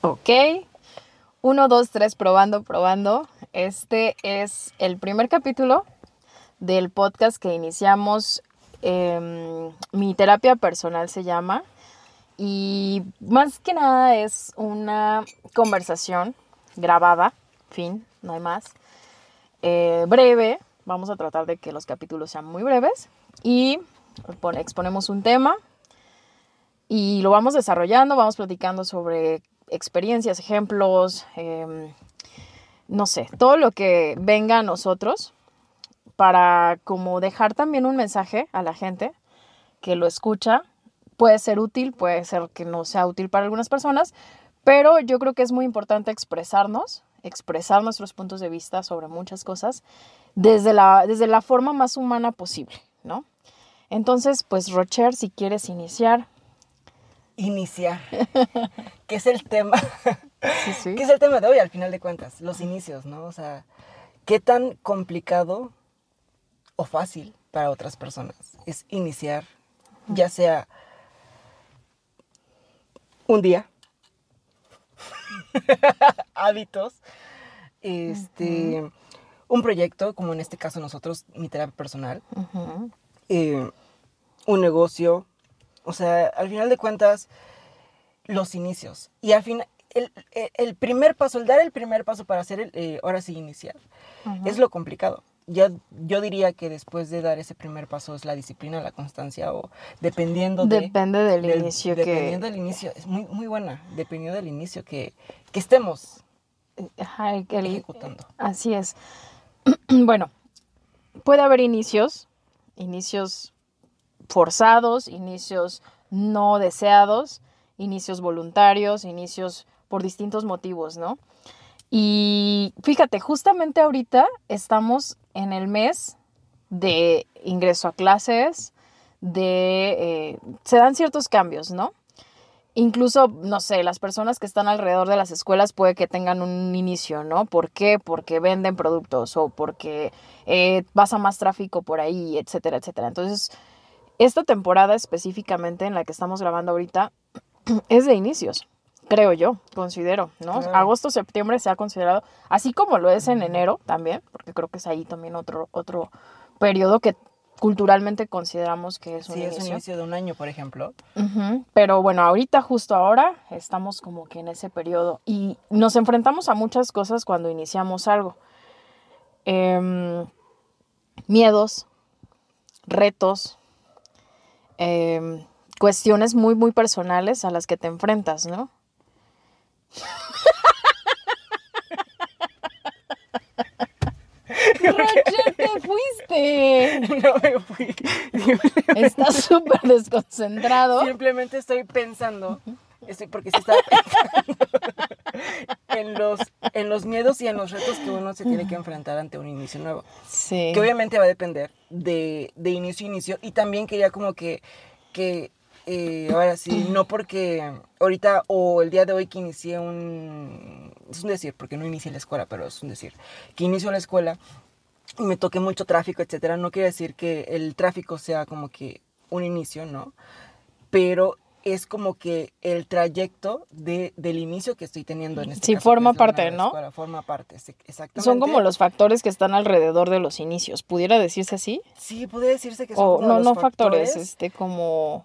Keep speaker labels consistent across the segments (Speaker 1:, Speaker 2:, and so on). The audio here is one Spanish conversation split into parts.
Speaker 1: Ok. Uno, dos, tres, probando, probando. Este es el primer capítulo del podcast que iniciamos. em, mi terapia personal se llama. Y más que nada es una conversación grabada, fin, no hay más. eh, breve. Vamos a tratar de que los capítulos sean muy breves. Y pon- exponemos un tema y lo vamos desarrollando, vamos platicando sobre experiencias, ejemplos, em, no sé, todo lo que venga a nosotros para como dejar también un mensaje a la gente que lo escucha. Puede ser útil, puede ser que no sea útil para algunas personas, pero yo creo que es muy importante expresarnos, expresar nuestros puntos de vista sobre muchas cosas desde la, desde la forma más humana posible, ¿no? Entonces, pues Rocher, si quieres iniciar.
Speaker 2: Iniciar. ¿Qué es el tema?
Speaker 1: Sí, sí.
Speaker 2: ¿Qué es el tema de hoy al final de cuentas? Los inicios, ¿no? O sea, ¿qué tan complicado o fácil para otras personas es iniciar, ya sea un día, hábitos, este, un proyecto, como en este caso nosotros, mi terapia personal, eh, un negocio. O sea, al final de cuentas, los inicios. Y al final, el, primer paso, el dar el primer paso para hacer, el, eh, ahora sí, iniciar, es lo complicado. Ya, yo diría que después de dar ese primer paso es la disciplina, la constancia o dependiendo de...
Speaker 1: Depende del,
Speaker 2: del-
Speaker 1: inicio
Speaker 2: Dependiendo
Speaker 1: que...
Speaker 2: del inicio, es muy, muy buena, dependiendo del inicio que, que estemos
Speaker 1: Ajá, el-
Speaker 2: ejecutando.
Speaker 1: Así es. bueno, puede haber inicios, inicios forzados, inicios no deseados, inicios voluntarios, inicios por distintos motivos, ¿no? Y fíjate, justamente ahorita estamos en el mes de ingreso a clases, de... eh, se dan ciertos cambios, ¿no? Incluso, no sé, las personas que están alrededor de las escuelas puede que tengan un inicio, ¿no? ¿Por qué? Porque venden productos o porque eh, pasa más tráfico por ahí, etcétera, etcétera. Entonces, esta temporada específicamente en la que estamos grabando ahorita es de inicios, creo yo, considero, ¿no?
Speaker 2: Claro.
Speaker 1: Agosto, septiembre se ha considerado, así como lo es en enero también, porque creo que es ahí también otro, otro periodo que culturalmente consideramos que es un
Speaker 2: Si es un
Speaker 1: inicio.
Speaker 2: inicio de un año, por ejemplo,
Speaker 1: Pero bueno, ahorita, justo ahora, estamos como que en ese periodo y nos enfrentamos a muchas cosas cuando iniciamos algo. Em, miedos, retos, em, cuestiones muy, muy personales a las que te enfrentas, ¿no? Roger, te fuiste.
Speaker 2: no me fui.
Speaker 1: Estás súper desconcentrado.
Speaker 2: Simplemente estoy pensando, estoy, porque sí estaba pensando en los, en los miedos y en los retos que uno se tiene que enfrentar ante un inicio nuevo.
Speaker 1: Sí.
Speaker 2: Que obviamente va a depender de, de inicio a inicio. Y también quería como que, que eh, ahora sí, no porque ahorita o el día de hoy que inicié un... Es un decir, porque no inicié la escuela, pero es un decir. Que inicio la escuela y me toque mucho tráfico, etcétera. No quiere decir que el tráfico sea como que un inicio, ¿no? Pero es como que el trayecto de, del inicio que estoy teniendo en este
Speaker 1: Sí,
Speaker 2: caso,
Speaker 1: forma parte, ¿no?
Speaker 2: escuela, forma parte, exactamente.
Speaker 1: Son como los factores que están alrededor de los inicios. ¿Pudiera decirse así?
Speaker 2: Sí, podría decirse que son
Speaker 1: O
Speaker 2: como
Speaker 1: no,
Speaker 2: los
Speaker 1: no factores, este, como,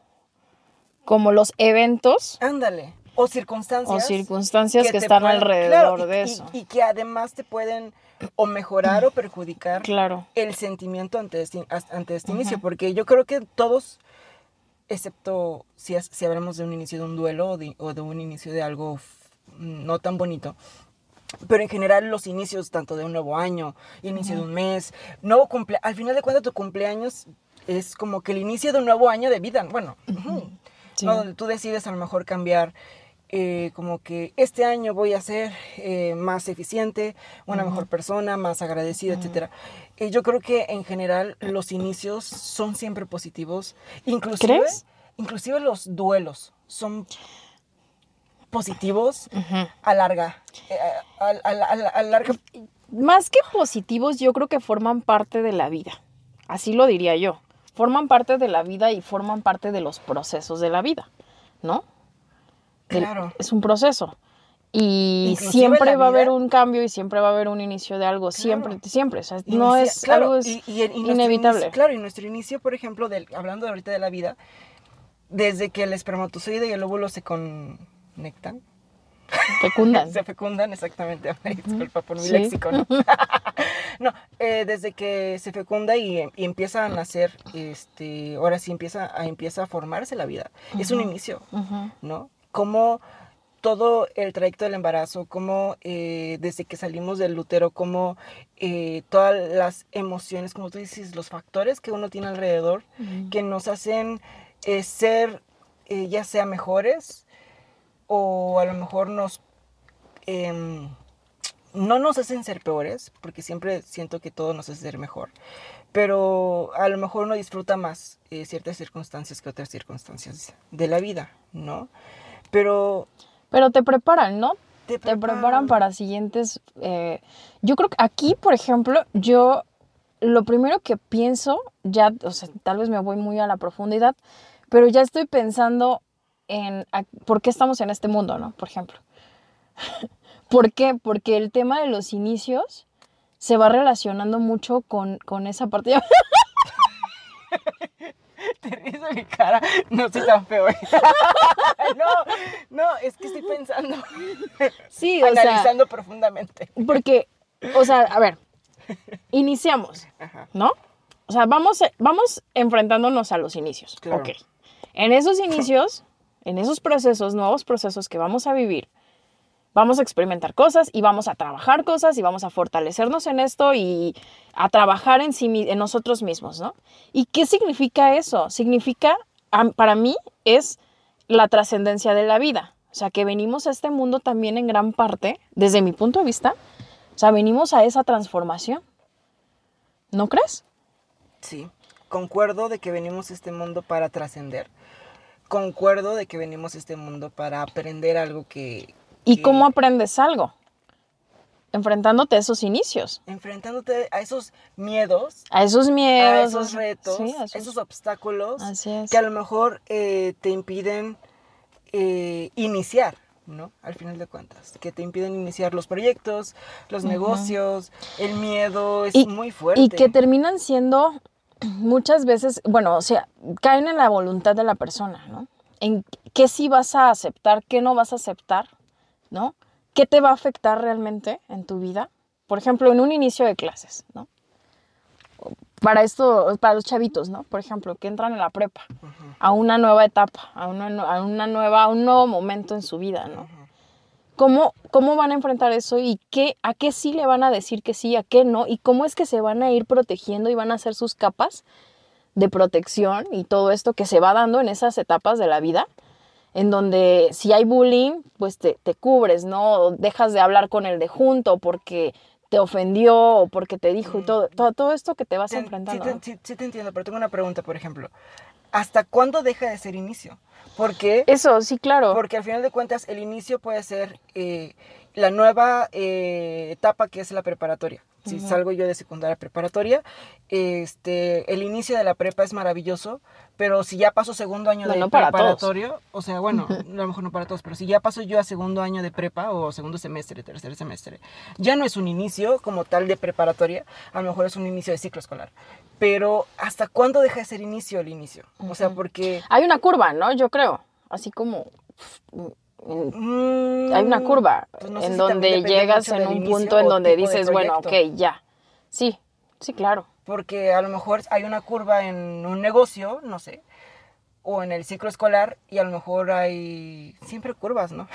Speaker 1: como los eventos
Speaker 2: Ándale. O circunstancias.
Speaker 1: o circunstancias que, están
Speaker 2: pueden-
Speaker 1: alrededor
Speaker 2: claro, y-
Speaker 1: de
Speaker 2: y-
Speaker 1: eso.
Speaker 2: Y, que además te pueden o mejorar o perjudicar
Speaker 1: Claro.
Speaker 2: el sentimiento ante este, ante este inicio. Porque yo creo que todos, excepto si, si hablamos de un inicio de un duelo o de, o de un inicio de algo no tan bonito, pero en general los inicios tanto de un nuevo año, inicio de un mes, nuevo cumple, al final de cuentas tu cumpleaños es como que el inicio de un nuevo año de vida, bueno,
Speaker 1: Sí.
Speaker 2: ¿no? donde tú decides a lo mejor cambiar eh, como que este año voy a ser eh, más eficiente, una mejor persona, más agradecida, etcétera. Eh, yo creo que en general los inicios son siempre positivos, inclusive,
Speaker 1: ¿Crees?
Speaker 2: inclusive los duelos son positivos
Speaker 1: Ujú.
Speaker 2: a larga, eh, a, a- a- a- a larga
Speaker 1: Más que positivos, yo creo que forman parte de la vida. Así lo diría yo. Forman parte de la vida y forman parte de los procesos de la vida, ¿no?
Speaker 2: Claro.
Speaker 1: Es un proceso. Y
Speaker 2: Inclusive
Speaker 1: siempre va a haber un cambio y siempre va a haber un inicio de algo, siempre, siempre, o sea,
Speaker 2: Y
Speaker 1: no es
Speaker 2: claro,
Speaker 1: algo es
Speaker 2: y-
Speaker 1: inevitable.
Speaker 2: inicio- claro, y nuestro inicio, por ejemplo, del, hablando ahorita de la vida, desde que el espermatozoide y el óvulo se conectan,
Speaker 1: fecundan.
Speaker 2: se fecundan, exactamente, disculpa por mi
Speaker 1: Sí.
Speaker 2: léxico, ¿no? no, eh, desde que se fecunda y, y empieza a nacer, este, ahora sí empieza a, empieza a formarse la vida. Es un inicio. ¿no? Como todo el trayecto del embarazo, como eh, desde que salimos del útero, como eh, todas las emociones, como tú dices, los factores que uno tiene alrededor,
Speaker 1: Ujú.
Speaker 2: que nos hacen eh, ser ya sea mejores o a lo mejor nos... em, no nos hacen ser peores, porque siempre siento que todo nos hace ser mejor, pero a lo mejor uno disfruta más ciertas circunstancias que otras circunstancias de la vida, ¿no? Pero
Speaker 1: Pero te preparan, ¿no?
Speaker 2: te
Speaker 1: Te preparan para siguientes... eh, yo creo que aquí, por ejemplo, yo lo primero que pienso, ya, o sea, tal vez me voy muy a la profundidad, pero ya estoy pensando en a- por qué estamos en este mundo, ¿no? Por ejemplo. ¿Por qué? Porque el tema de los inicios se va relacionando mucho con, con esa parte.
Speaker 2: Te ríes de mi cara, no soy tan feo. ¿eh? no, no, es que estoy pensando,
Speaker 1: Sí, o sea,
Speaker 2: analizando profundamente.
Speaker 1: porque, o sea, a ver, iniciamos. ¿no? O sea, vamos, vamos enfrentándonos a los inicios.
Speaker 2: Claro.
Speaker 1: Ok. En esos inicios, en esos procesos, nuevos procesos que vamos a vivir, vamos a experimentar cosas y vamos a trabajar cosas y vamos a fortalecernos en esto y a trabajar en, sí, en nosotros mismos, ¿no? ¿Y qué significa eso? Significa, para mí, es la trascendencia de la vida. O sea, que venimos a este mundo también en gran parte, desde mi punto de vista, o sea, venimos a esa transformación. ¿No crees?
Speaker 2: Sí, concuerdo de que venimos a este mundo para trascender. Concuerdo de que venimos a este mundo para aprender algo que...
Speaker 1: ¿Y cómo aprendes algo? Enfrentándote a esos inicios,
Speaker 2: Enfrentándote a esos miedos,
Speaker 1: a esos miedos,
Speaker 2: a esos retos,
Speaker 1: sí, a esos-
Speaker 2: esos obstáculos
Speaker 1: Así es.
Speaker 2: que a lo mejor eh, te impiden eh, iniciar, ¿no? Al final de cuentas, que te impiden iniciar los proyectos, los negocios, el miedo es
Speaker 1: Y-
Speaker 2: muy fuerte.
Speaker 1: Y que terminan siendo muchas veces, bueno, o sea, caen en la voluntad de la persona, ¿no? En qué sí vas a aceptar, qué no vas a aceptar, ¿no? ¿Qué te va a afectar realmente en tu vida? Por ejemplo, en un inicio de clases, ¿no? Para esto, para los chavitos, ¿no? Por ejemplo, que entran en la prepa, a una nueva etapa, a una, nu- a una nueva, a un nuevo momento en su vida, ¿no? ¿Cómo, ¿Cómo van a enfrentar eso y qué, a qué sí le van a decir que sí, a qué no? ¿Y cómo es que se van a ir protegiendo y van a hacer sus capas de protección y todo esto que se va dando en esas etapas de la vida? En donde si hay bullying, pues te, te cubres, ¿no? O dejas de hablar con el de junto porque te ofendió o porque te dijo y todo, todo, todo esto que te vas enfrentando.
Speaker 2: Sí sí- sí te entiendo, pero tengo una pregunta, por ejemplo. ¿Hasta cuándo deja de ser inicio? Porque,
Speaker 1: Eso, sí, claro.
Speaker 2: porque al final de cuentas el inicio puede ser eh, la nueva eh, etapa que es la preparatoria. Si salgo yo de secundaria preparatoria, este, el inicio de la prepa es maravilloso, pero si ya paso segundo año
Speaker 1: No,
Speaker 2: de
Speaker 1: no todos.
Speaker 2: preparatorio, o sea, bueno, a lo mejor no para todos, pero si ya paso yo a segundo año de prepa o segundo semestre, tercer semestre, ya no es un inicio como tal de preparatoria, a lo mejor es un inicio de ciclo escolar. Pero ¿hasta cuándo deja de ser inicio el inicio? O sea, porque...
Speaker 1: Hay una curva, ¿no? Yo creo. Así como... mm, hay una curva
Speaker 2: pues no sé
Speaker 1: en
Speaker 2: si
Speaker 1: donde llegas en un punto en donde dices, bueno, ok, ya. Sí, sí, claro.
Speaker 2: Porque a lo mejor hay una curva en un negocio, no sé, o en el ciclo escolar y a lo mejor hay siempre curvas, ¿no?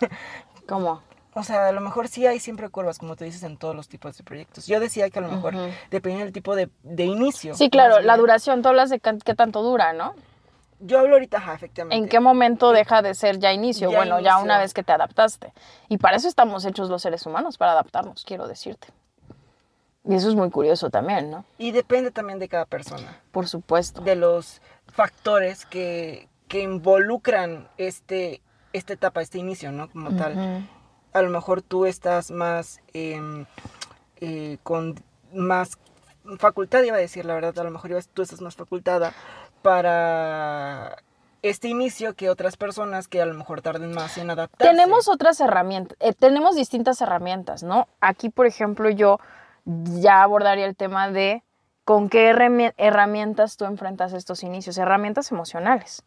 Speaker 1: ¿Cómo?
Speaker 2: O sea, a lo mejor sí hay siempre curvas, como tú dices, en todos los tipos de proyectos. Yo decía que a lo mejor
Speaker 1: Ujú.
Speaker 2: depende del tipo de, de inicio.
Speaker 1: Sí, claro, la duración, tú hablas de qué tanto dura, ¿no?
Speaker 2: Yo hablo ahorita, ajá, efectivamente.
Speaker 1: ¿En qué momento deja de ser ya inicio?
Speaker 2: Ya
Speaker 1: bueno, ya una vez que te adaptaste. Y para eso estamos hechos los seres humanos, para adaptarnos, quiero decirte. Y eso es muy curioso también, ¿no?
Speaker 2: Y depende también de cada persona.
Speaker 1: Por supuesto.
Speaker 2: de los factores que, que involucran este, esta etapa, este inicio, ¿no? Como tal. A lo mejor tú estás más em, eh, con más facultad, iba a decir la verdad, a lo mejor tú estás más facultada para este inicio que otras personas que a lo mejor tarden más en adaptarse.
Speaker 1: Tenemos otras herramientas, eh, tenemos distintas herramientas, ¿no? Aquí, por ejemplo, yo ya abordaría el tema de con qué herramientas tú enfrentas estos inicios, herramientas emocionales,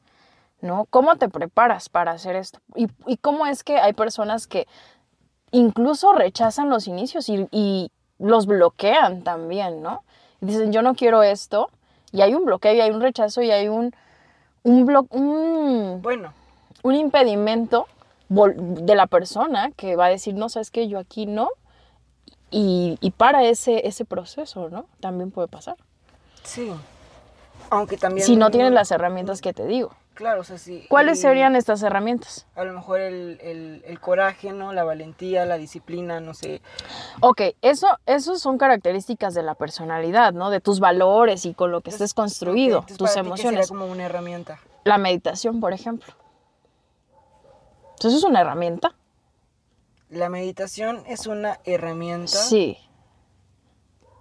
Speaker 1: ¿no? ¿Cómo te preparas para hacer esto? Y, cómo es que hay personas que incluso rechazan los inicios y, los bloquean también, ¿no? Y dicen, yo no quiero esto, y hay un bloqueo, y hay un rechazo, y hay un, un, un,
Speaker 2: bueno.
Speaker 1: un impedimento de la persona que va a decir, no, sabes que yo aquí no, y, para ese, ese proceso, ¿no? También puede pasar.
Speaker 2: Sí. Aunque también...
Speaker 1: Si no tienes las herramientas que te digo.
Speaker 2: Claro, o sea, sí.
Speaker 1: ¿Cuáles serían estas herramientas?
Speaker 2: A lo mejor el, coraje, ¿no? La valentía, la disciplina, no sé.
Speaker 1: Ok, eso, eso son características de la personalidad, ¿no? De tus valores y con lo que estés construido, tus emociones.
Speaker 2: como una herramienta.
Speaker 1: La meditación, por ejemplo. Entonces es una herramienta.
Speaker 2: La meditación es una herramienta.
Speaker 1: Sí.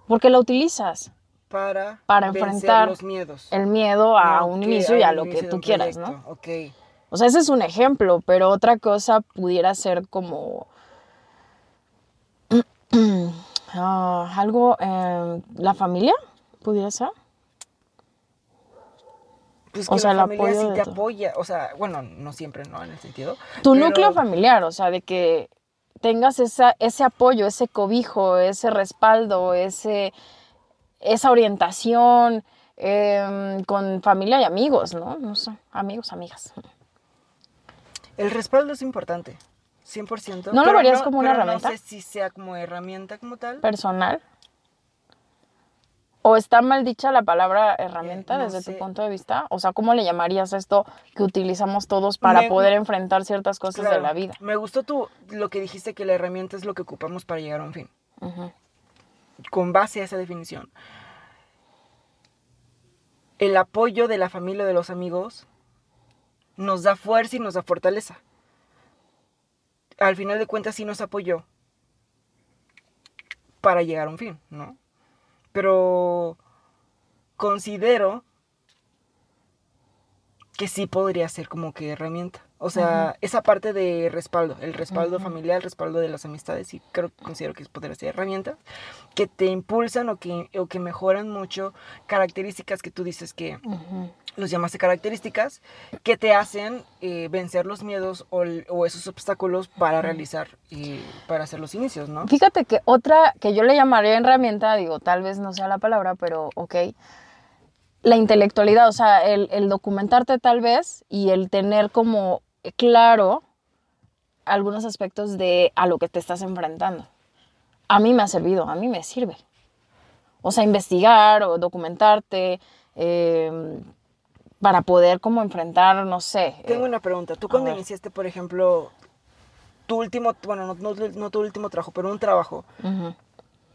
Speaker 1: Porque la utilizas.
Speaker 2: Para,
Speaker 1: para enfrentar
Speaker 2: los miedos.
Speaker 1: el miedo a un inicio y a lo que tú quieras, ¿no?
Speaker 2: Ok.
Speaker 1: O sea, ese es un ejemplo, pero otra cosa pudiera ser como ah, algo, eh, la familia, pudiera ser.
Speaker 2: Pues o sea, la familia sí te apoya, o sea, bueno, no siempre, ¿no? En el sentido.
Speaker 1: Tu núcleo familiar, o sea, de que tengas esa, ese apoyo, ese cobijo, ese respaldo, ese, esa orientación em, con familia y amigos, ¿no? No sé, amigos, amigas.
Speaker 2: El respaldo es importante, 100%.
Speaker 1: ¿No lo verías como una herramienta?
Speaker 2: No sé si sea como herramienta como tal.
Speaker 1: Personal. ¿O está mal dicha la palabra herramienta eh, desde tu punto de vista? O sea, ¿cómo le llamarías esto que utilizamos todos para poder enfrentar ciertas cosas de la vida?
Speaker 2: Me gustó tú lo que dijiste que la herramienta es lo que ocupamos para llegar a un fin. Con base a esa definición. El apoyo de la familia o de los amigos nos da fuerza y nos da fortaleza. Al final de cuentas sí nos apoyó para llegar a un fin, ¿no? pero considero que sí podría ser como que herramienta. O sea, esa parte de respaldo, el respaldo familiar, el respaldo de las amistades, sí creo, considero que podría ser herramienta que te impulsan o que, o que mejoran mucho características que tú dices que, los llamaste características que te hacen eh, vencer los miedos o, esos obstáculos para realizar y para hacer los inicios, ¿no?
Speaker 1: Fíjate que otra que yo le llamaría herramienta, digo, tal vez no sea la palabra, pero ok, la intelectualidad, o sea, el, el documentarte tal vez y el tener como claro algunos aspectos de a lo que te estás enfrentando. A mí me ha servido, a mí me sirve. O sea, investigar o documentarte, eh, para poder como enfrentar, no sé.
Speaker 2: Tengo una pregunta. Tú cuando iniciaste, por ejemplo, tu último, bueno, no, tu último trabajo, pero un trabajo,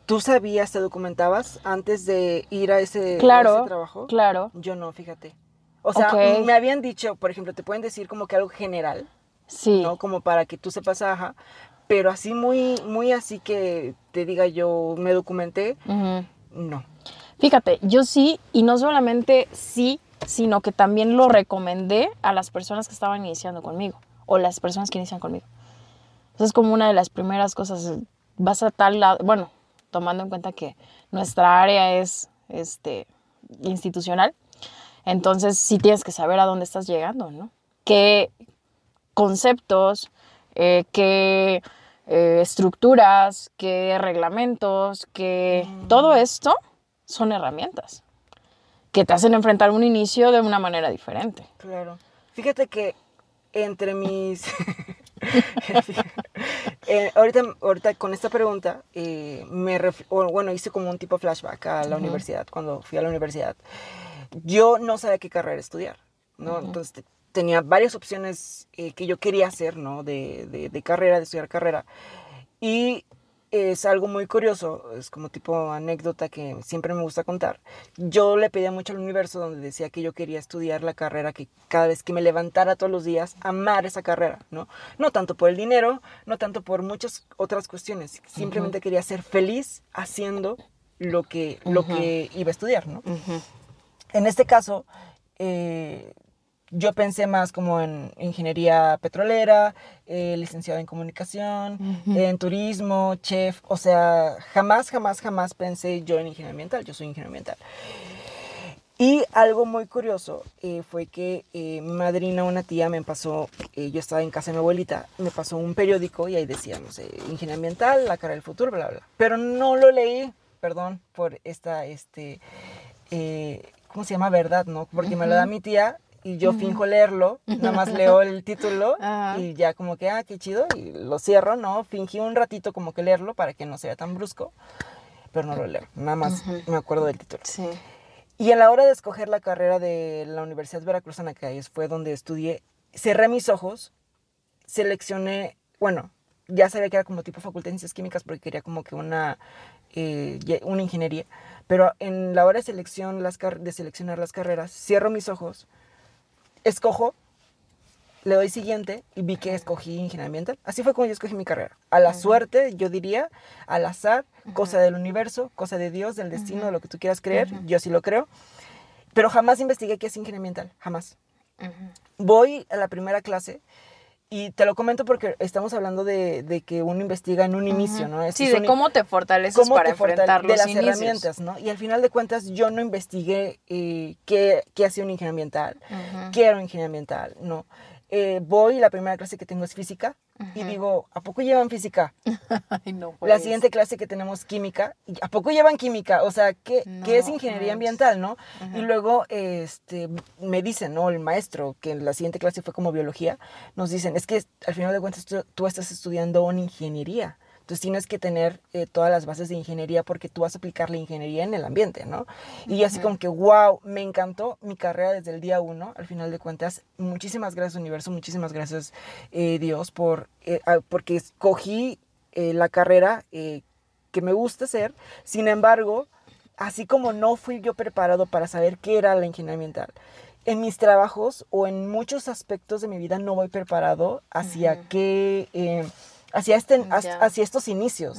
Speaker 2: ¿tú sabías, te documentabas antes de ir a ese,
Speaker 1: claro,
Speaker 2: trabajo?
Speaker 1: Claro.
Speaker 2: Yo no, fíjate. O sea, me habían dicho, por ejemplo, te pueden decir como que algo general.
Speaker 1: Sí.
Speaker 2: ¿no? Como para que tú sepas, ajá. Pero así muy, muy así que te diga yo me documenté, no.
Speaker 1: Fíjate, yo sí, y no solamente sí, sino que también lo recomendé a las personas que estaban iniciando conmigo o las personas que inician conmigo. Entonces es como una de las primeras cosas, vas a tal lado, bueno, tomando en cuenta que nuestra área es este, institucional, entonces sí tienes que saber a dónde estás llegando, ¿no? Qué conceptos, eh, qué eh, estructuras, qué reglamentos, qué... Mm. Todo esto son herramientas que te hacen enfrentar un inicio de una manera diferente.
Speaker 2: Claro. Fíjate que entre mis... Eh, ahorita, ahorita con esta pregunta, eh, me bueno, hice como un tipo flashback a la universidad, cuando fui a la universidad. Yo no sabía qué carrera estudiar, ¿no? Entonces tenía varias opciones eh, que yo quería hacer, ¿no? De, de, de, carrera, de estudiar carrera. Y es algo muy curioso, es como tipo anécdota que siempre me gusta contar. Yo le pedía mucho al universo donde decía que yo quería estudiar la carrera, que cada vez que me levantara todos los días, amar esa carrera, ¿no? No tanto por el dinero, no tanto por muchas otras cuestiones, simplemente quería ser feliz haciendo lo que, lo que iba a estudiar, ¿no? En este caso, eh, yo pensé más como en ingeniería petrolera, eh, licenciado en comunicación, en turismo, chef, o sea, jamás, jamás, jamás pensé yo en ingeniería ambiental, yo soy ingeniero ambiental. Y algo muy curioso eh, fue que eh, mi madrina, una tía, me pasó, eh, yo estaba en casa de mi abuelita, me pasó un periódico y ahí decía, no sé, ingeniería ambiental, la cara del futuro, bla, bla. Pero no lo leí, perdón, por esta, este, ¿cómo se llama? Verdad, ¿no? Porque me lo da mi tía y yo finjo leerlo, nada más leo el título y ya como que, ah, qué chido, y lo cierro, ¿no? Fingí un ratito como que leerlo para que no sea tan brusco, pero no lo leo, nada más me acuerdo del título. Sí. Y a la hora de escoger la carrera de la Universidad Veracruzana, que fue donde estudié, cerré mis ojos, seleccioné, bueno, ya sabía que era como tipo facultad de ciencias químicas porque quería como que una, eh, una ingeniería, pero en la hora de, selección, las de seleccionar las carreras, cierro mis ojos, escojo le doy siguiente y vi que escogí ingeniería ambiental. Así fue como yo escogí mi carrera. A la suerte, yo diría, al azar, cosa del universo, cosa de Dios, del destino, de lo que tú quieras creer, yo sí lo creo. Pero jamás investigué qué es ingeniería ambiental, jamás. Voy a la primera clase y te lo comento porque estamos hablando de, de que uno investiga en un inicio, ¿no?
Speaker 1: sí, de cómo te fortaleces para enfrentar los
Speaker 2: De las herramientas, ¿no? Y al final de cuentas yo no investigué eh, qué, qué hacía un ingeniero ambiental, qué era un ingeniero ambiental, ¿no? Eh, voy, la primera clase que tengo es física, y digo, ¿a poco llevan física? no, la siguiente clase que tenemos química, ¿a poco llevan química? O sea, ¿qué, ¿qué es ingeniería ambiental, no? Y luego este, me dicen, ¿no? El maestro, que en la siguiente clase fue como biología, nos dicen, es que al final de cuentas tú estás estudiando una ingeniería. Entonces tienes que tener eh, todas las bases de ingeniería porque tú vas a aplicar la ingeniería en el ambiente, ¿no? Y así como que, wow, me encantó mi carrera desde el día uno, al final de cuentas. Muchísimas gracias universo, muchísimas gracias eh, Dios por, eh, porque escogí la carrera que me gusta hacer. Sin embargo, así como no fui yo preparado para saber qué era la ingeniería ambiental, en mis trabajos o en muchos aspectos de mi vida no voy preparado hacia qué hacia, este, hacia estos inicios.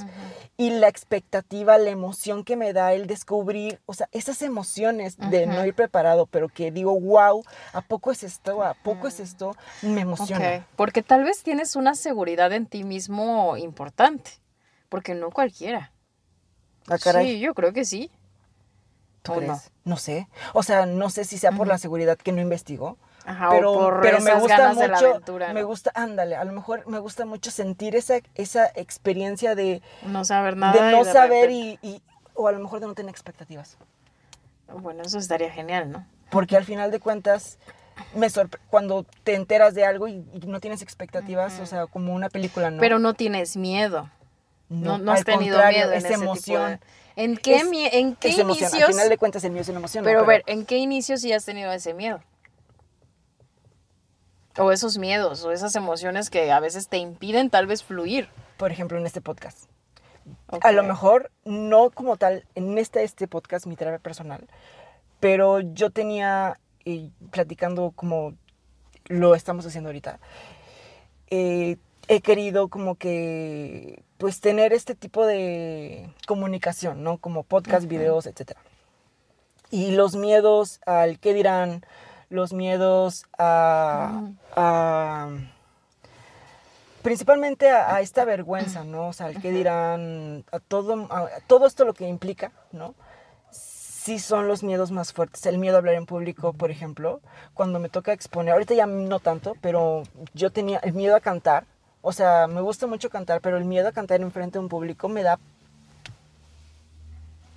Speaker 2: Y la expectativa, la emoción que me da el descubrir, o sea, esas emociones de no ir preparado, pero que digo, wow, ¿a poco es esto? ¿A poco es esto? Me emociona.
Speaker 1: Porque tal vez tienes una seguridad en ti mismo importante, porque no cualquiera.
Speaker 2: Ah, caray.
Speaker 1: Sí, yo creo que sí.
Speaker 2: ¿Tú no? no sé. O sea, no sé si sea por la seguridad que no investigó pero, pero me gusta mucho, me gusta, ándale, a lo mejor me gusta mucho sentir esa, esa experiencia de
Speaker 1: no saber nada,
Speaker 2: de no saber y, o a lo mejor de no tener expectativas.
Speaker 1: Bueno, eso estaría genial, ¿no?
Speaker 2: Porque al final de cuentas, me cuando te enteras de algo y, no tienes expectativas, o sea, como una película, ¿no?
Speaker 1: Pero no tienes miedo. No, no, has tenido miedo en ese emoción. ¿En qué, en qué inicios? Al
Speaker 2: final de cuentas, el miedo es una emoción.
Speaker 1: Pero, a ver, ¿en qué inicios sí has tenido ese miedo? O esos miedos o esas emociones que a veces te impiden tal vez fluir.
Speaker 2: Por ejemplo, en este podcast. A lo mejor no como tal en este, este podcast, mi terapia personal, pero yo tenía, y platicando como lo estamos haciendo ahorita, eh, he querido como que, pues tener este tipo de comunicación, ¿no? Como podcast, videos, etc. Y los miedos al qué dirán, los miedos a, principalmente a, esta vergüenza, ¿no? O sea, el que dirán, a todo, todo esto lo que implica, ¿no? Sí son los miedos más fuertes. El miedo a hablar en público, por ejemplo, cuando me toca exponer, ahorita ya no tanto, pero yo tenía el miedo a cantar. O sea, me gusta mucho cantar, pero el miedo a cantar en frente de un público me da,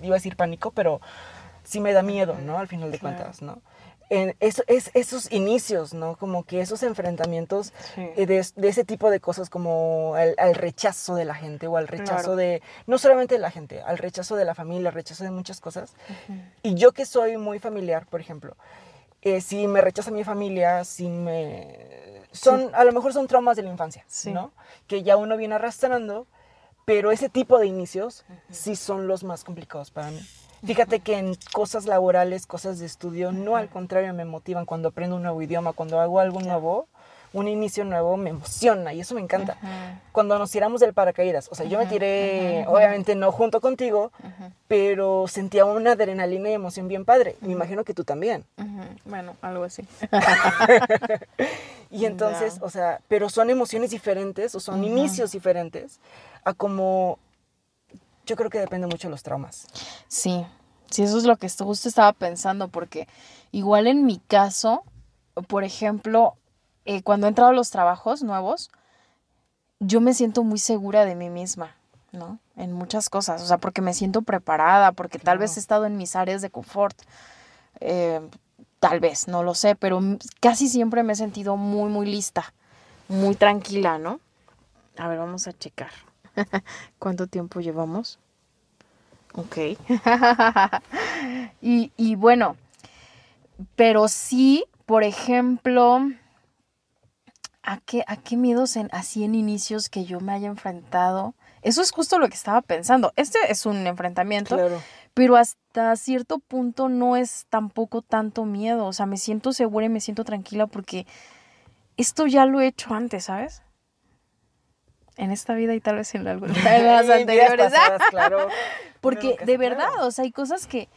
Speaker 2: iba a decir pánico, pero sí me da miedo, ¿no? Al final de cuentas, ¿no? En eso, es, esos inicios, ¿no? Como que esos enfrentamientos eh, de, ese tipo de cosas como al, rechazo de la gente o al rechazo de, no solamente de la gente, al rechazo de la familia, al rechazo de muchas cosas. Y yo que soy muy familiar, por ejemplo, eh, si me rechaza mi familia, si me... Son, a lo mejor son traumas de la infancia, ¿no? Que ya uno viene arrastrando, pero ese tipo de inicios sí son los más complicados para mí. Fíjate que en cosas laborales, cosas de estudio, no al contrario me motivan cuando aprendo un nuevo idioma, cuando hago algo nuevo, un inicio nuevo me emociona y eso me encanta. Cuando nos tiramos del paracaídas, o sea, yo me tiré, obviamente no junto contigo, pero sentía una adrenalina y emoción bien padre. Me imagino que tú también.
Speaker 1: Bueno, algo así.
Speaker 2: Y entonces, o sea, pero son emociones diferentes o son inicios diferentes a como yo creo que depende mucho de los traumas.
Speaker 1: Sí, sí, eso es lo que justo estaba pensando, porque igual en mi caso, por ejemplo, eh, cuando he entrado a los trabajos nuevos, yo me siento muy segura de mí misma, ¿no? En muchas cosas, o sea, porque me siento preparada, porque tal vez he estado en mis áreas de confort, eh, tal vez, no lo sé, pero casi siempre me he sentido muy, muy lista, muy tranquila, ¿no? A ver, vamos a checar. ¿Cuánto tiempo llevamos? Ok. y, y bueno, pero sí, por ejemplo, ¿a qué, a qué miedos en, así en inicios que yo me haya enfrentado? Eso es justo lo que estaba pensando. Este es un enfrentamiento,
Speaker 2: Claro.
Speaker 1: pero hasta cierto punto no es tampoco tanto miedo. O sea, me siento segura y me siento tranquila porque esto ya lo he hecho antes, ¿sabes? En esta vida y tal vez en, algo- en las anteriores.
Speaker 2: pasadas, claro.
Speaker 1: Porque de verdad, o sea, hay cosas que,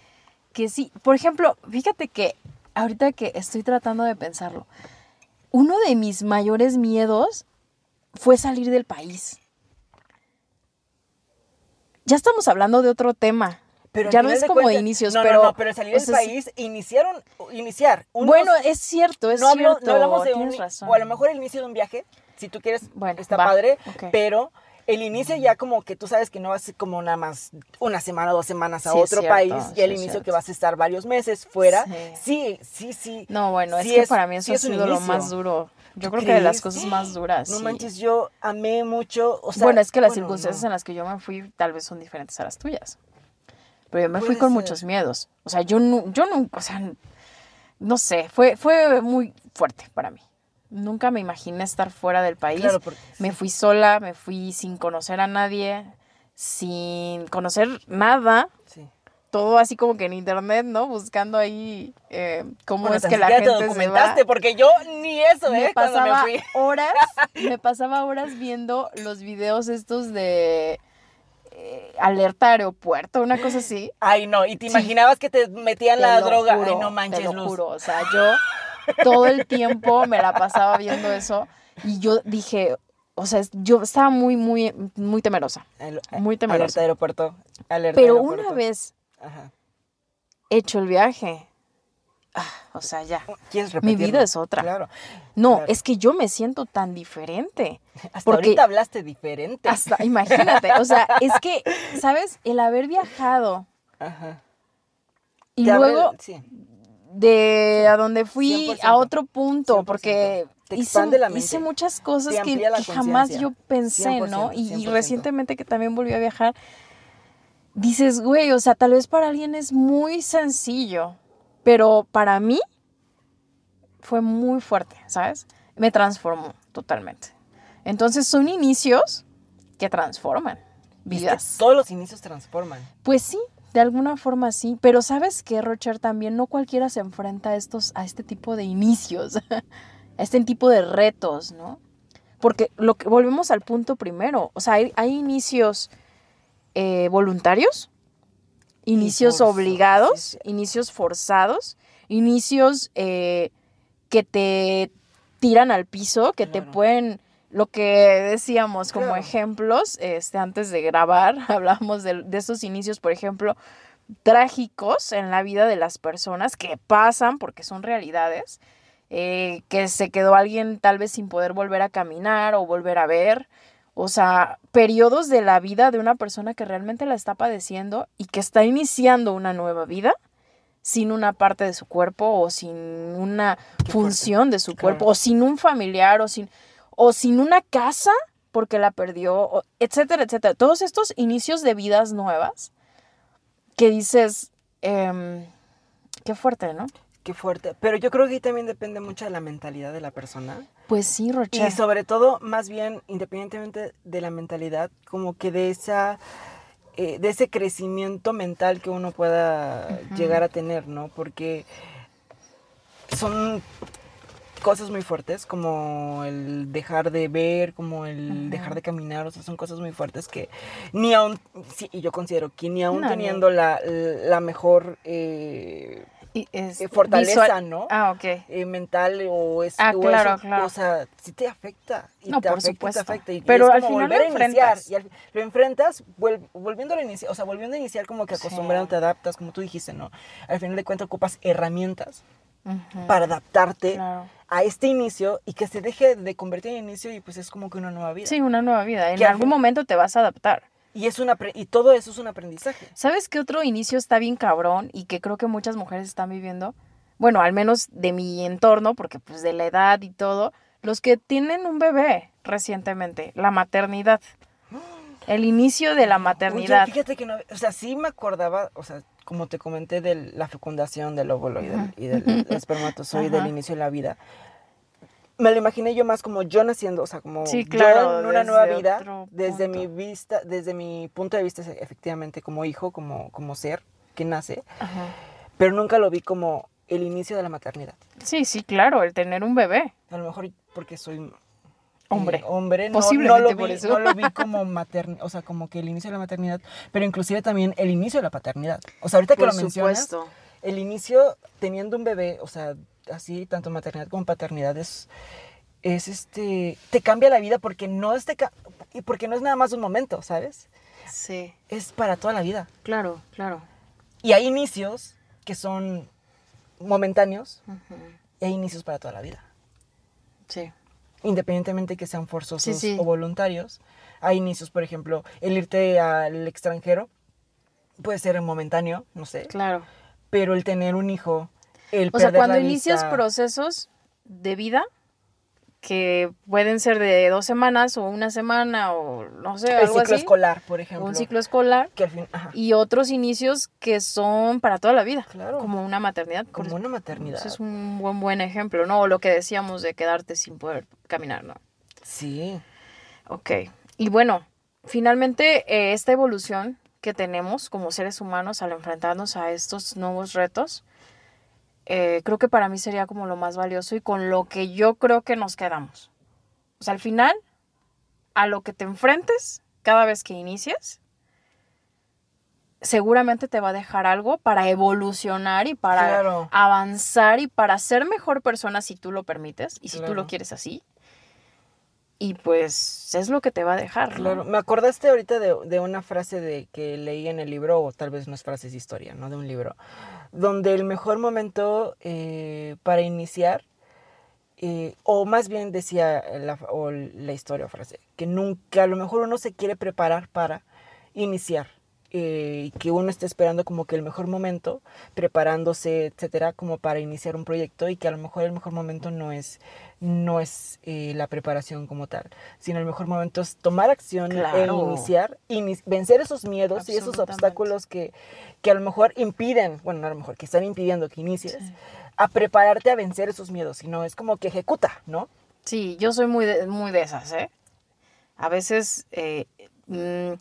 Speaker 1: que sí. Por ejemplo, fíjate que ahorita que estoy tratando de pensarlo, uno de mis mayores miedos fue salir del país. Ya estamos hablando de otro tema.
Speaker 2: Pero
Speaker 1: ya no es
Speaker 2: de
Speaker 1: como de inicios,
Speaker 2: no,
Speaker 1: pero.
Speaker 2: No, no, pero salir del país, iniciaron, iniciar. unos-
Speaker 1: Bueno, es cierto, es
Speaker 2: no,
Speaker 1: cierto.
Speaker 2: no hablamos de un,
Speaker 1: razón.
Speaker 2: o a lo mejor el inicio de un viaje, si tú quieres,
Speaker 1: Bueno,
Speaker 2: está
Speaker 1: va,
Speaker 2: padre, pero el inicio ya como que tú sabes que no vas como nada más una semana o dos semanas a
Speaker 1: Sí,
Speaker 2: otro
Speaker 1: cierto,
Speaker 2: país, ya el inicio
Speaker 1: cierto.
Speaker 2: que vas a estar varios meses fuera,
Speaker 1: Sí.
Speaker 2: sí, sí, sí.
Speaker 1: No, bueno, es que para mí eso ha sido lo más duro. Yo
Speaker 2: ¿Tú
Speaker 1: creo que de las cosas más duras.
Speaker 2: No manches, yo amé mucho, o sea,
Speaker 1: bueno, es que las
Speaker 2: bueno,
Speaker 1: circunstancias
Speaker 2: no.
Speaker 1: en las que yo me fui tal vez son diferentes a las tuyas. Pero yo me fui con
Speaker 2: ser.
Speaker 1: muchos miedos. O sea, yo, nu- yo nunca, o sea, no sé, fue, fue muy fuerte para mí. Nunca me imaginé estar fuera del país.
Speaker 2: Claro, porque-
Speaker 1: Me fui sola, me fui sin conocer a nadie, sin conocer nada.
Speaker 2: Sí.
Speaker 1: Todo así como que en internet, ¿no? Buscando ahí eh, cómo
Speaker 2: Bueno,
Speaker 1: es que la gente
Speaker 2: te
Speaker 1: se va
Speaker 2: documentaste, porque yo ni eso,
Speaker 1: me
Speaker 2: ¿eh? Cuando
Speaker 1: pasaba
Speaker 2: me fui.
Speaker 1: horas, me pasaba horas viendo los videos estos de eh, alerta aeropuerto, una cosa así.
Speaker 2: Ay, no, y te
Speaker 1: Sí.
Speaker 2: imaginabas que te metían
Speaker 1: Te
Speaker 2: la droga.
Speaker 1: juro,
Speaker 2: Ay, no manches,
Speaker 1: te lo
Speaker 2: Luz.
Speaker 1: juro, o sea, yo todo el tiempo me la pasaba viendo eso y yo dije, o sea, yo estaba muy, muy, muy temerosa.
Speaker 2: Al-
Speaker 1: Muy temerosa.
Speaker 2: Alerta aeropuerto. Alerta
Speaker 1: Pero
Speaker 2: aeropuerto.
Speaker 1: una vez
Speaker 2: Ajá.
Speaker 1: hecho el viaje, ah, o sea, ya.
Speaker 2: ¿Quieres
Speaker 1: Mi vida es otra.
Speaker 2: Claro.
Speaker 1: No,
Speaker 2: Claro.
Speaker 1: es que yo me siento tan diferente.
Speaker 2: Hasta
Speaker 1: Porque-
Speaker 2: ahorita hablaste diferente.
Speaker 1: Hasta, imagínate, o sea, es que, ¿sabes? El haber viajado
Speaker 2: Ajá.
Speaker 1: y luego
Speaker 2: sí.
Speaker 1: De a donde fui
Speaker 2: 100%,
Speaker 1: a otro punto,
Speaker 2: 100%.
Speaker 1: porque hice,
Speaker 2: expande la mente.
Speaker 1: hice muchas cosas que, jamás yo pensé, ¿no?
Speaker 2: 100%,
Speaker 1: Y, y
Speaker 2: 100%.
Speaker 1: recientemente que también volví a viajar, dices, güey, o sea, tal vez para alguien es muy sencillo, pero para mí fue muy fuerte, ¿sabes? Me transformó totalmente. Entonces son inicios que transforman
Speaker 2: Y es que
Speaker 1: vidas.
Speaker 2: todos los inicios transforman.
Speaker 1: Pues sí, de alguna forma sí, pero sabes que Rocher también no cualquiera se enfrenta a estos a este tipo de inicios, a este tipo de retos, ¿no? Porque lo que volvemos al punto primero, o sea, hay, hay inicios eh, voluntarios, inicios
Speaker 2: forzados,
Speaker 1: obligados,
Speaker 2: sí, sí.
Speaker 1: inicios forzados, inicios eh, que te tiran al piso, que te pueden, lo que decíamos como
Speaker 2: Claro.
Speaker 1: ejemplos, este, antes de grabar, hablábamos de, de esos inicios, por ejemplo, trágicos en la vida de las personas que pasan porque son realidades, eh, que se quedó alguien tal vez sin poder volver a caminar o volver a ver, o sea, periodos de la vida de una persona que realmente la está padeciendo y que está iniciando una nueva vida sin una parte de su cuerpo o sin una función de su cuerpo o sin un familiar o sin o sin una casa porque la perdió, etcétera, etcétera. Todos estos inicios de vidas nuevas que dices, em, qué fuerte, ¿no?
Speaker 2: Qué fuerte. Pero yo creo que también depende mucho de la mentalidad de la persona.
Speaker 1: Pues sí,
Speaker 2: Y
Speaker 1: Rocher.
Speaker 2: sobre todo, más bien, independientemente de la mentalidad, como que de esa eh, de ese crecimiento mental que uno pueda llegar a tener, ¿no? Porque son cosas muy fuertes, como el dejar de ver, como el
Speaker 1: Ujú.
Speaker 2: dejar de caminar, o sea, son cosas muy fuertes que ni aún, sí, y yo considero que ni aún
Speaker 1: No, ni-
Speaker 2: teniendo la, la mejor eh,
Speaker 1: Y es
Speaker 2: eh, fortaleza,
Speaker 1: visual-
Speaker 2: ¿no?
Speaker 1: Ah, ok.
Speaker 2: eh, mental o es
Speaker 1: Ah,
Speaker 2: o
Speaker 1: claro,
Speaker 2: eso,
Speaker 1: claro.
Speaker 2: o sea, sí te afecta y
Speaker 1: No,
Speaker 2: te
Speaker 1: por
Speaker 2: afecta,
Speaker 1: supuesto.
Speaker 2: te afecta y, y
Speaker 1: Pero
Speaker 2: es
Speaker 1: al
Speaker 2: como
Speaker 1: final
Speaker 2: volver
Speaker 1: lo
Speaker 2: a iniciar
Speaker 1: enfrentas.
Speaker 2: y al- lo enfrentas vuel- volviendo a iniciar, o sea, volviendo a iniciar como que
Speaker 1: Sí.
Speaker 2: acostumbrando te adaptas, como tú dijiste, ¿no? Al final de cuentas ocupas herramientas
Speaker 1: Ujú.
Speaker 2: para adaptarte
Speaker 1: Claro.
Speaker 2: A este inicio y que se deje de convertir en inicio y pues es como que una nueva vida.
Speaker 1: Sí, una nueva vida. En algún momento te vas a adaptar.
Speaker 2: Y es una y todo eso es un aprendizaje.
Speaker 1: ¿Sabes qué otro inicio está bien cabrón y que creo que muchas mujeres están viviendo? Bueno, al menos de mi entorno, porque pues de la edad y todo, los que tienen un bebé recientemente, la maternidad. El inicio de la maternidad.
Speaker 2: Oye, fíjate que no, o sea, sí me acordaba, o sea, como te comenté de la fecundación del óvulo y del, y del espermatozoide, del inicio de la vida. Me lo imaginé yo más como yo naciendo, o sea, como
Speaker 1: Sí,
Speaker 2: yo
Speaker 1: claro,
Speaker 2: en una nueva vida, desde mi vista, desde mi punto de vista, efectivamente, como hijo, como, como ser que nace,
Speaker 1: Ajá.
Speaker 2: pero nunca lo vi como el inicio de la maternidad.
Speaker 1: Sí, sí, claro, el tener un bebé.
Speaker 2: A lo mejor porque soy eh,
Speaker 1: Hombre.
Speaker 2: hombre, no, lo
Speaker 1: por
Speaker 2: vi,
Speaker 1: eso.
Speaker 2: no lo vi como maternidad, o sea, como que el inicio de la maternidad, pero inclusive también el inicio de la paternidad. O sea, ahorita que lo mencionas, el inicio teniendo un bebé, o sea, así tanto maternidad como paternidad es es este te cambia la vida porque no es te ca- y porque no es nada más un momento, ¿sabes?
Speaker 1: Sí,
Speaker 2: Es para toda la vida.
Speaker 1: claro, claro.
Speaker 2: Y hay inicios que son momentáneos y hay inicios para toda la vida.
Speaker 1: Sí.
Speaker 2: Independientemente que sean forzosos
Speaker 1: Sí, sí.
Speaker 2: o voluntarios. Hay inicios, por ejemplo, el irte al extranjero puede ser momentáneo, no sé,
Speaker 1: Claro.
Speaker 2: pero el tener un hijo, el
Speaker 1: O sea, cuando
Speaker 2: la
Speaker 1: inicias
Speaker 2: vista-
Speaker 1: procesos de vida que pueden ser de dos semanas o una semana o no sé,
Speaker 2: el
Speaker 1: algo
Speaker 2: ciclo
Speaker 1: así,
Speaker 2: escolar, por ejemplo,
Speaker 1: un ciclo escolar
Speaker 2: que al fin, ajá,
Speaker 1: y otros inicios que son para toda la vida,
Speaker 2: Claro.
Speaker 1: como una maternidad.
Speaker 2: como
Speaker 1: eso-
Speaker 2: una maternidad.
Speaker 1: Ese es un buen buen ejemplo, ¿no? O lo que decíamos de quedarte sin poder caminar, ¿no?
Speaker 2: Sí,
Speaker 1: Ok. Y bueno, finalmente eh, esta evolución que tenemos como seres humanos al enfrentarnos a estos nuevos retos, eh, creo que para mí sería como lo más valioso y con lo que yo creo que nos quedamos. O sea, al final, a lo que te enfrentes cada vez que inicias, seguramente te va a dejar algo para evolucionar y para
Speaker 2: Claro.
Speaker 1: avanzar y para ser mejor persona si tú lo permites y si tú
Speaker 2: Claro.
Speaker 1: lo quieres así. Y pues es lo que te va a dejar. ¿no?
Speaker 2: claro. Me acordaste ahorita de, de una frase de que leí en el libro, o tal vez no es frase, es historia, ¿no? De un libro, donde el mejor momento eh, para iniciar, eh, o más bien decía la, o la historia o frase, que nunca, a lo mejor uno se quiere preparar para iniciar. Eh, que uno esté esperando como que el mejor momento, preparándose, etcétera, como para iniciar un proyecto y que a lo mejor el mejor momento no es, no es eh, la preparación como tal, sino el mejor momento es tomar acción e
Speaker 1: Claro.
Speaker 2: iniciar, ini- vencer esos miedos y esos obstáculos que, que a lo mejor impiden, bueno, no a lo mejor, que están impidiendo que inicies,
Speaker 1: Sí.
Speaker 2: a prepararte a vencer esos miedos, sino es como que ejecuta, ¿no?
Speaker 1: Sí, yo soy muy de, muy de esas, ¿eh? A veces eh, mm,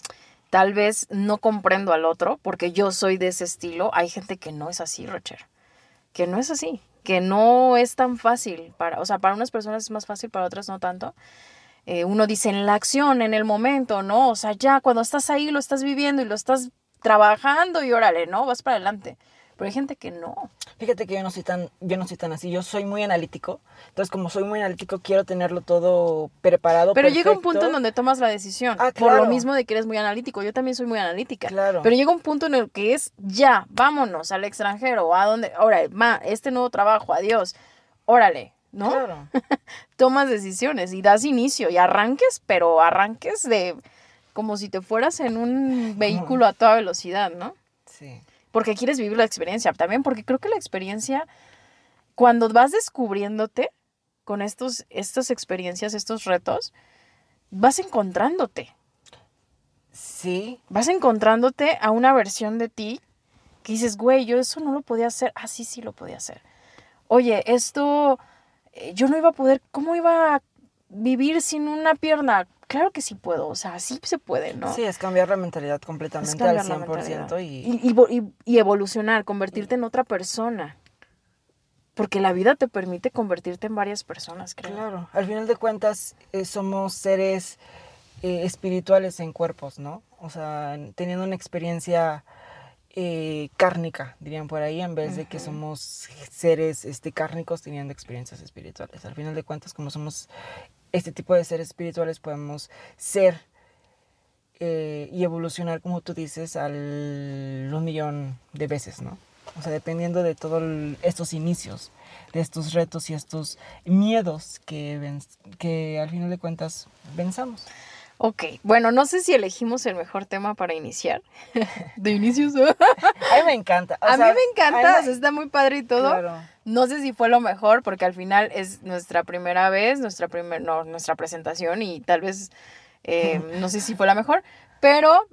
Speaker 1: tal vez no comprendo al otro porque yo soy de ese estilo. Hay gente que no es así, Rocher. Que no es así. Que no es tan fácil. Para, o sea, para unas personas es más fácil, para otras no tanto. Eh, uno dice en la acción, en el momento, ¿no? O sea, ya cuando estás ahí lo estás viviendo y lo estás trabajando y órale, ¿no? Vas para adelante. Pero hay gente que no.
Speaker 2: Fíjate que yo no soy tan, yo no soy tan así, yo soy muy analítico, entonces como soy muy analítico quiero tenerlo todo preparado.
Speaker 1: Pero llega un punto en donde tomas la decisión.
Speaker 2: Ah,
Speaker 1: Por lo mismo de que eres muy analítico. Yo también soy muy analítica.
Speaker 2: Claro.
Speaker 1: Pero llega un punto en el que es ya, vámonos al extranjero, a donde, órale, ma, este nuevo trabajo, adiós, órale, ¿no?
Speaker 2: Claro.
Speaker 1: Tomas decisiones y das inicio y arranques, pero arranques de como si te fueras en un vehículo a toda velocidad, ¿no?
Speaker 2: Sí.
Speaker 1: Porque quieres vivir la experiencia. También porque creo que la experiencia, cuando vas descubriéndote con estos, estas experiencias, estos retos, vas encontrándote.
Speaker 2: Sí,
Speaker 1: Vas encontrándote a una versión de ti que dices, güey, yo eso no lo podía hacer. Ah, sí, sí lo podía hacer. Oye, esto, eh, yo no iba a poder, ¿cómo iba a vivir sin una pierna? Claro que sí puedo, o sea, sí se puede, ¿no?
Speaker 2: sí, es cambiar la mentalidad completamente al
Speaker 1: la
Speaker 2: 100%
Speaker 1: mentalidad.
Speaker 2: y,
Speaker 1: y, y- y evolucionar, convertirte en otra persona. porque la vida te permite convertirte en varias personas, creo.
Speaker 2: Claro, al final de cuentas eh, somos seres eh, espirituales en cuerpos, ¿no? O sea, teniendo una experiencia eh, cárnica, dirían por ahí, en vez de que somos seres este, cárnicos teniendo experiencias espirituales. Al final de cuentas, como somos este tipo de seres espirituales, podemos ser eh, y evolucionar, como tú dices, al un millón de veces, ¿no? O sea, dependiendo de todos estos inicios, de estos retos y estos miedos que, que al final de cuentas venzamos.
Speaker 1: Ok, bueno, no sé si elegimos el mejor tema para iniciar. De inicios.
Speaker 2: A mí me encanta. o
Speaker 1: a
Speaker 2: sea,
Speaker 1: mí me encanta, o sea, está muy padre y todo.
Speaker 2: Claro.
Speaker 1: No sé si fue lo mejor, porque al final es nuestra primera vez, nuestra primer, no, nuestra presentación y tal vez eh, no sé si fue la mejor, pero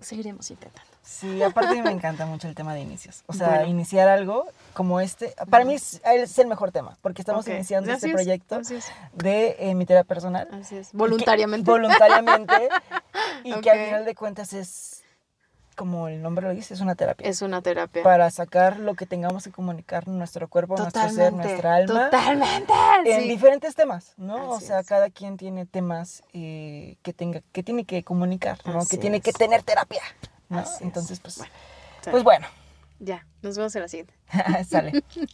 Speaker 1: seguiremos intentando.
Speaker 2: Sí, aparte me encanta mucho el tema de inicios. O sea,
Speaker 1: Bueno.
Speaker 2: iniciar algo como este, para mí es, es el mejor tema, porque estamos iniciando
Speaker 1: así
Speaker 2: este
Speaker 1: es,
Speaker 2: proyecto de eh, mi terapia personal.
Speaker 1: así es.
Speaker 2: que-
Speaker 1: Voluntariamente.
Speaker 2: voluntariamente. y que al final de cuentas es, como el nombre lo dice, es una terapia.
Speaker 1: Es una terapia.
Speaker 2: para sacar lo que tengamos que comunicar nuestro cuerpo, nuestro ser, nuestra alma.
Speaker 1: Totalmente.
Speaker 2: En
Speaker 1: sí.
Speaker 2: diferentes temas, ¿no o sea,
Speaker 1: es.
Speaker 2: cada quien tiene temas eh, que tenga, que tiene que comunicar, ¿no?
Speaker 1: Así
Speaker 2: que tiene que tener terapia, ¿no? Entonces, pues,
Speaker 1: Bueno,
Speaker 2: pues bueno,
Speaker 1: Ya, nos vemos en la siguiente.
Speaker 2: sale.